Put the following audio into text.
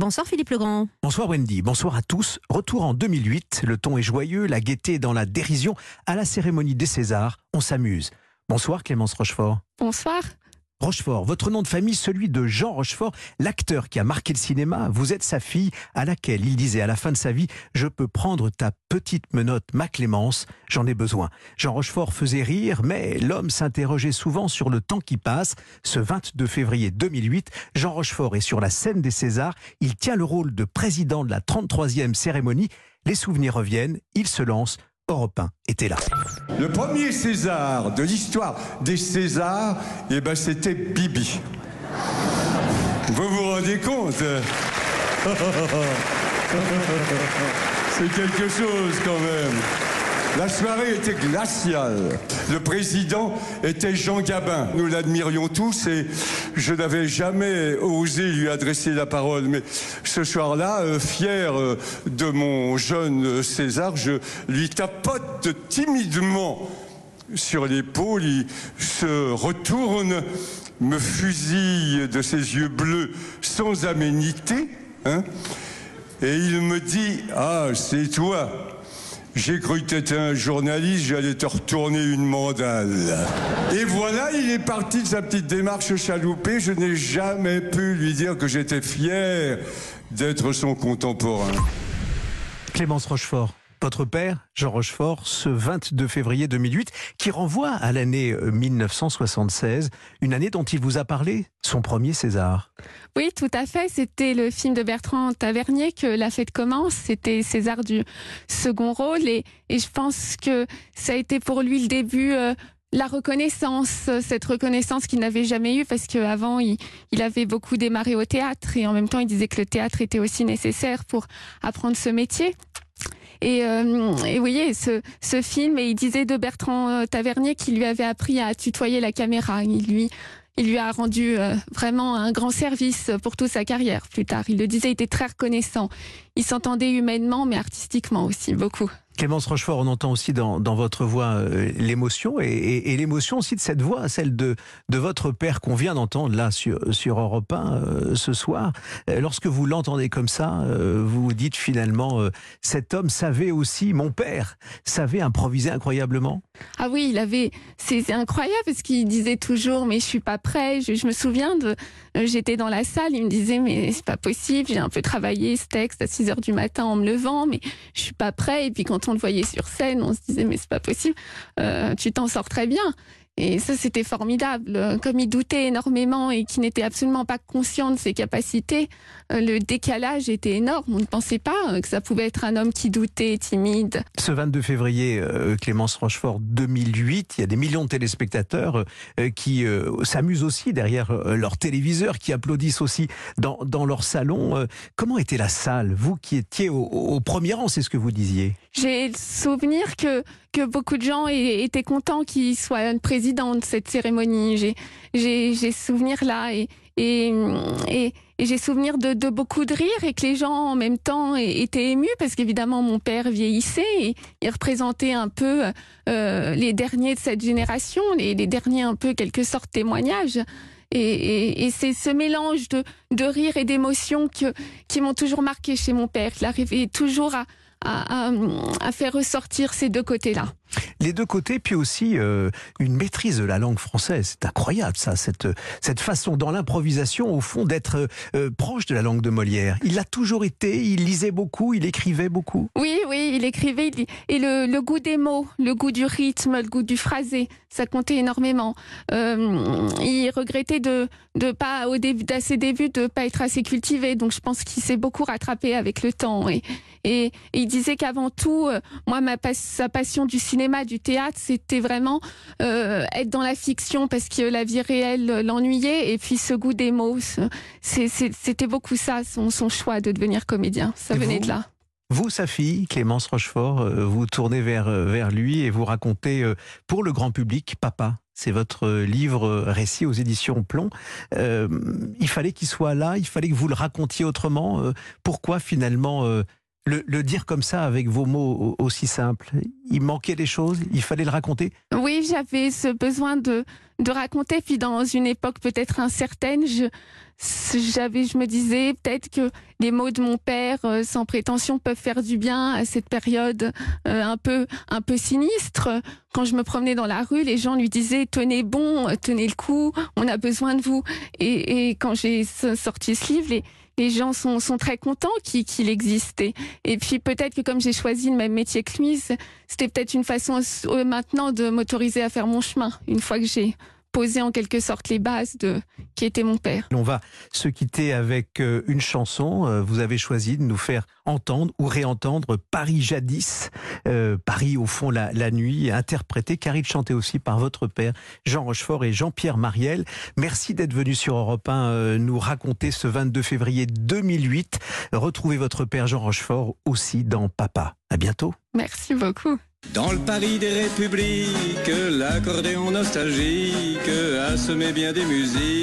Bonsoir Philippe Legrand. Bonsoir Wendy, bonsoir à tous. Retour en 2008, le ton est joyeux, la gaieté dans la dérision. À la cérémonie des Césars, on s'amuse. Bonsoir Clémence Rochefort. Bonsoir. Rochefort, votre nom de famille, celui de Jean Rochefort, l'acteur qui a marqué le cinéma. Vous êtes sa fille à laquelle il disait à la fin de sa vie Je peux prendre ta petite menotte, ma Clémence, j'en ai besoin. Jean Rochefort faisait rire, mais l'homme s'interrogeait souvent sur le temps qui passe. Ce 22 février 2008, Jean Rochefort est sur la scène des Césars. Il tient le rôle de président de la 33e cérémonie. Les souvenirs reviennent, il se lance. Europe 1 était là. Le premier César de l'histoire des Césars, eh ben, c'était Bibi. Vous vous rendez compte C'est quelque chose quand même. La soirée était glaciale. Le président était Jean Gabin. Nous l'admirions tous et je n'avais jamais osé lui adresser la parole. Mais ce soir-là, euh, fier euh, de mon jeune César, je lui tapote timidement sur l'épaule. Il se retourne, me fusille de ses yeux bleus sans aménité. Hein, et il me dit, ah, c'est toi. J'ai cru que tu étais un journaliste, j'allais te retourner une mandale. Et voilà, il est parti de sa petite démarche chaloupée. Je n'ai jamais pu lui dire que j'étais fier d'être son contemporain. Clémence Rochefort. Votre père, Jean Rochefort, ce 22 février 2008, qui renvoie à l'année 1976, une année dont il vous a parlé, son premier César. Oui, tout à fait. C'était le film de Bertrand Tavernier que La fête commence. C'était César du second rôle. Et, je pense que ça a été pour lui le début. la reconnaissance, cette reconnaissance qu'il n'avait jamais eue parce qu'avant, il, il avait beaucoup démarré au théâtre et en même temps, il disait que le théâtre était aussi nécessaire pour apprendre ce métier. Et, euh, et vous voyez, ce, ce film, et il disait de Bertrand euh, Tavernier qu'il lui avait appris à tutoyer la caméra. Il lui, il lui a rendu euh, vraiment un grand service pour toute sa carrière plus tard. Il le disait, il était très reconnaissant. Il s'entendait humainement, mais artistiquement aussi, beaucoup. Clémence Rochefort, on entend aussi dans, votre voix euh, l'émotion et, l'émotion aussi de cette voix, celle de, de votre père qu'on vient d'entendre là sur, sur Europe 1 euh, ce soir. Euh, lorsque vous l'entendez comme ça, vous vous dites finalement, cet homme savait aussi, mon père, savait improviser incroyablement. Ah oui, il avait, c'est incroyable parce qu'il disait toujours, mais je suis pas prêt. Je, me souviens de, j'étais dans la salle, il me disait, mais c'est pas possible, j'ai un peu travaillé ce texte à 6 heures du matin en me levant, mais je suis pas prêt. Et puis quand le voyait sur scène, on se disait mais c'est pas possible, euh, tu t'en sors très bien. Et ça, c'était formidable. Comme il doutait énormément et qu'il n'était absolument pas conscient de ses capacités, euh, le décalage était énorme. On ne pensait pas euh, que ça pouvait être un homme qui doutait, timide. Ce 22 février, euh, Clémence Rochefort 2008, il y a des millions de téléspectateurs qui s'amusent aussi derrière leur téléviseur, qui applaudissent aussi dans, dans leur salon. Comment était la salle? Vous qui étiez au, au premier rang, c'est ce que vous disiez. J'ai le souvenir que, que beaucoup de gens étaient contents qu'il soit président de cette cérémonie. J'ai souvenir là et, et, et, j'ai souvenir de, de, beaucoup de rires et que les gens en même temps étaient émus parce qu'évidemment mon père vieillissait et il représentait un peu euh, les derniers de cette génération, les, derniers un peu quelque sorte témoignages. Et c'est ce mélange de, de rire et d'émotion qui m'ont toujours marqué chez mon père. Il arrivait toujours à, à, faire ressortir ces deux côtés-là. Les deux côtés, puis aussi euh, une maîtrise de la langue française. C'est incroyable ça, cette, cette façon dans l'improvisation, au fond, d'être euh, proche de la langue de Molière. Il l'a toujours été, il lisait beaucoup, il écrivait beaucoup. Oui, oui, il écrivait. Et le, goût des mots, le goût du rythme, le goût du phrasé, ça comptait énormément. Euh, il regrettait de, de pas, au début, à ses débuts, de pas être assez cultivé. Donc je pense qu'il s'est beaucoup rattrapé avec le temps. Et, et, il disait qu'avant tout, euh, moi, ma, sa passion du cinéma, du théâtre, c'était vraiment euh, être dans la fiction parce que la vie réelle l'ennuyait et puis ce goût des mots, c'était beaucoup ça, son, choix de devenir comédien. Ça venait de là. Vous, sa fille, Clémence Rochefort, euh, vous tournez vers, euh, vers lui et vous racontez pour le grand public, Papa, c'est votre livre récit aux éditions Plomb. il fallait qu'il soit là, il fallait que vous le racontiez autrement. pourquoi finalement Le, dire comme ça, avec vos mots aussi simples, il manquait des choses, il fallait le raconter Oui, j'avais ce besoin de, de raconter, puis dans une époque peut-être incertaine, je, j'avais, je me disais peut-être que les mots de mon père, euh, sans prétention, peuvent faire du bien à cette période euh, un peu, un peu sinistre. Quand je me promenais dans la rue, les gens lui disaient tenez bon, tenez le coup, on a besoin de vous. Et, quand j'ai sorti ce livre, les gens sont, sont très contents qu'il existait. Et puis peut-être que comme j'ai choisi le même métier que lui, c'était peut-être une façon euh, maintenant de m'autoriser à faire mon chemin, une fois que j'ai poser en quelque sorte les bases de qui était mon père. On va se quitter avec euh, une chanson. Euh, vous avez choisi de nous faire entendre ou réentendre Paris jadis, euh, Paris au fond la, la nuit, interprété car il chantait aussi par votre père Jean Rochefort et Jean-Pierre Mariel. Merci d'être venu sur Europe 1 nous raconter ce 22 février 2008. Retrouvez votre père Jean Rochefort aussi dans Papa. À bientôt. Merci beaucoup. Dans le Paris des républiques, l'accordéon nostalgique a semé bien des musiques.